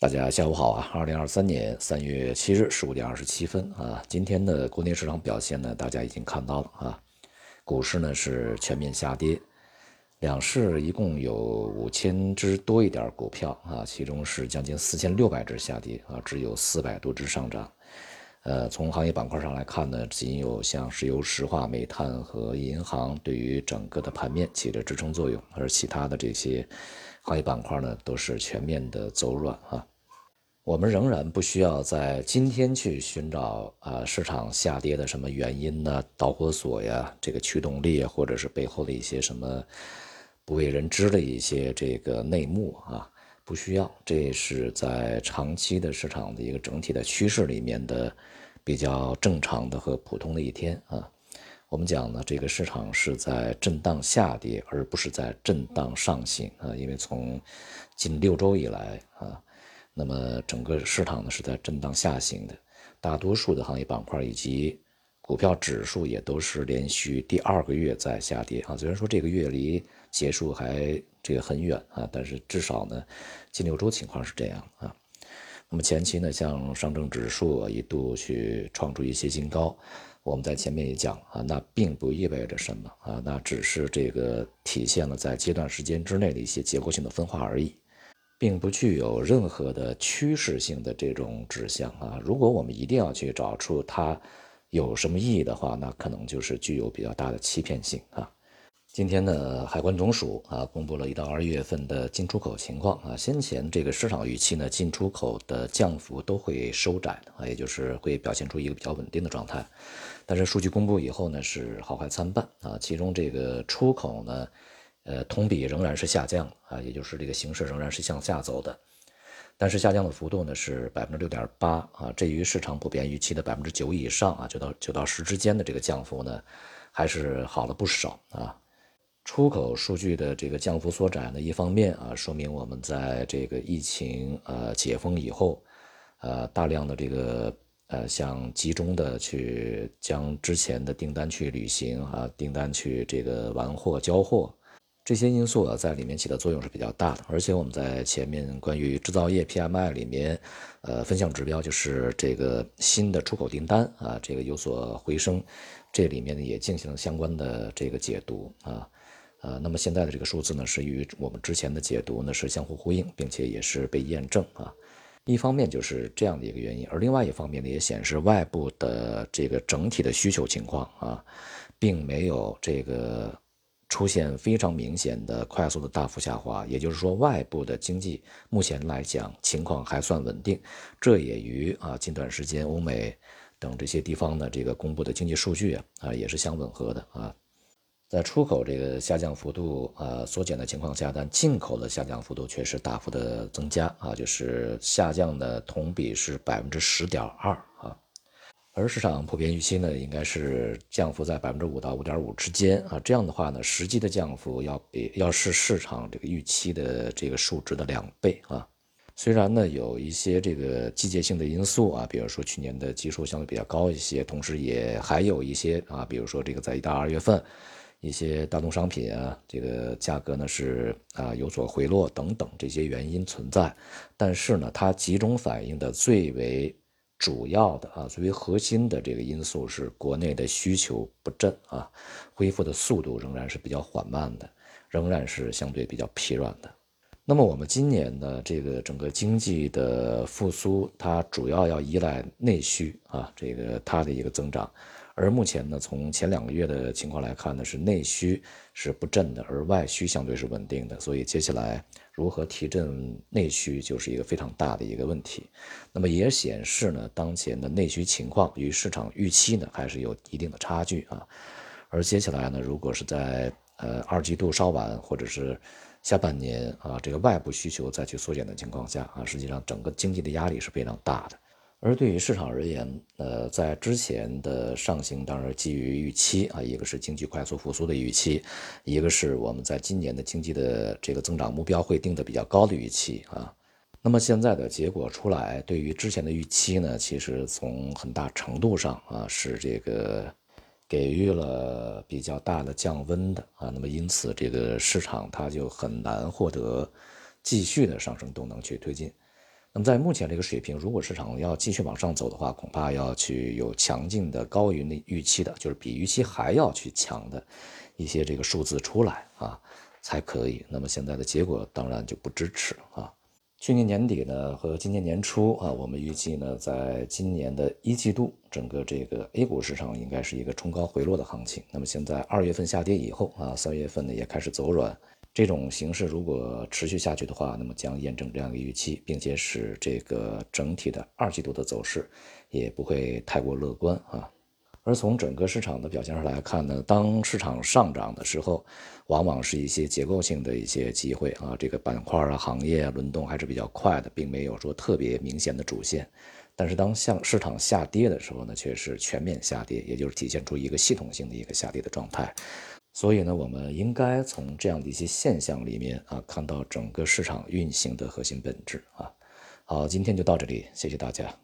大家下午好啊！二零二三年三月七日十五点二十七分啊，今天的国内市场表现呢，大家已经看到了啊，股市呢是全面下跌，两市一共有五千只多一点股票啊，其中是将近四千六百只下跌啊，只有四百多只上涨。呃，从行业板块上来看呢，仅有像石油石化、煤炭和银行对于整个的盘面起着支撑作用，而其他的这些行业板块呢，都是全面的走软啊。我们仍然不需要在今天去寻找啊市场下跌的什么原因呢？导火索呀，这个驱动力，或者是背后的一些什么不为人知的一些这个内幕啊，不需要。这是在长期的市场的一个整体的趋势里面的。比较正常的和普通的一天啊，我们讲呢，这个市场是在震荡下跌，而不是在震荡上行啊。因为从近六周以来啊，那么整个市场呢是在震荡下行的，大多数的行业板块以及股票指数也都是连续第二个月在下跌啊。虽然说这个月离结束还这个很远啊，但是至少呢，近六周情况是这样啊。那么前期呢，像上证指数一度去创出一些新高，我们在前面也讲啊，那并不意味着什么啊，那只是这个体现了在阶段时间之内的一些结构性的分化而已，并不具有任何的趋势性的这种指向啊。如果我们一定要去找出它有什么意义的话，那可能就是具有比较大的欺骗性啊。今天呢，海关总署啊公布了一到二月份的进出口情况啊。先前这个市场预期呢，进出口的降幅都会收窄啊，也就是会表现出一个比较稳定的状态。但是数据公布以后呢，是好坏参半啊。其中这个出口呢，呃，同比仍然是下降啊，也就是这个形势仍然是向下走的。但是下降的幅度呢是百分之六点八啊，这与市场普遍预期的百分之九以上啊，九到九到十之间的这个降幅呢，还是好了不少啊。出口数据的这个降幅缩窄呢，一方面啊，说明我们在这个疫情呃解封以后，呃大量的这个呃像集中的去将之前的订单去履行啊，订单去这个完货交货，这些因素啊在里面起的作用是比较大的。而且我们在前面关于制造业 PMI 里面，呃分项指标就是这个新的出口订单啊，这个有所回升，这里面呢也进行了相关的这个解读啊。呃，那么现在的这个数字呢，是与我们之前的解读呢是相互呼应，并且也是被验证啊。一方面就是这样的一个原因，而另外一方面呢，也显示外部的这个整体的需求情况啊，并没有这个出现非常明显的快速的大幅下滑。也就是说，外部的经济目前来讲情况还算稳定，这也与啊近段时间欧美等这些地方的这个公布的经济数据啊啊也是相吻合的啊。在出口这个下降幅度呃缩减的情况下，但进口的下降幅度却是大幅的增加啊，就是下降的同比是百分之十点二啊，而市场普遍预期呢，应该是降幅在百分之五到五点五之间啊，这样的话呢，实际的降幅要比要是市场这个预期的这个数值的两倍啊。虽然呢有一些这个季节性的因素啊，比如说去年的基数相对比较高一些，同时也还有一些啊，比如说这个在一到二月份。一些大宗商品啊，这个价格呢是啊有所回落等等这些原因存在，但是呢，它集中反映的最为主要的啊最为核心的这个因素是国内的需求不振啊，恢复的速度仍然是比较缓慢的，仍然是相对比较疲软的。那么我们今年的这个整个经济的复苏，它主要要依赖内需啊，这个它的一个增长。而目前呢，从前两个月的情况来看呢，是内需是不振的，而外需相对是稳定的。所以接下来如何提振内需，就是一个非常大的一个问题。那么也显示呢，当前的内需情况与市场预期呢，还是有一定的差距啊。而接下来呢，如果是在呃二季度稍晚，或者是下半年啊，这个外部需求再去缩减的情况下啊，实际上整个经济的压力是非常大的。而对于市场而言，呃，在之前的上行当然基于预期啊，一个是经济快速复苏的预期，一个是我们在今年的经济的这个增长目标会定的比较高的预期啊。那么现在的结果出来，对于之前的预期呢，其实从很大程度上啊是这个给予了比较大的降温的啊。那么因此这个市场它就很难获得继续的上升动能去推进。那么在目前这个水平，如果市场要继续往上走的话，恐怕要去有强劲的高于那预期的，就是比预期还要去强的一些这个数字出来啊，才可以。那么现在的结果当然就不支持啊。去年年底呢和今年年初啊，我们预计呢，在今年的一季度，整个这个 A 股市场应该是一个冲高回落的行情。那么现在二月份下跌以后啊，三月份呢也开始走软，这种形势如果持续下去的话，那么将验证这样一个预期，并且使这个整体的二季度的走势也不会太过乐观啊。而从整个市场的表现上来看呢，当市场上涨的时候，往往是一些结构性的一些机会啊，这个板块啊、行业啊轮动还是比较快的，并没有说特别明显的主线。但是当向市场下跌的时候呢，却是全面下跌，也就是体现出一个系统性的一个下跌的状态。所以呢，我们应该从这样的一些现象里面啊，看到整个市场运行的核心本质啊。好，今天就到这里，谢谢大家。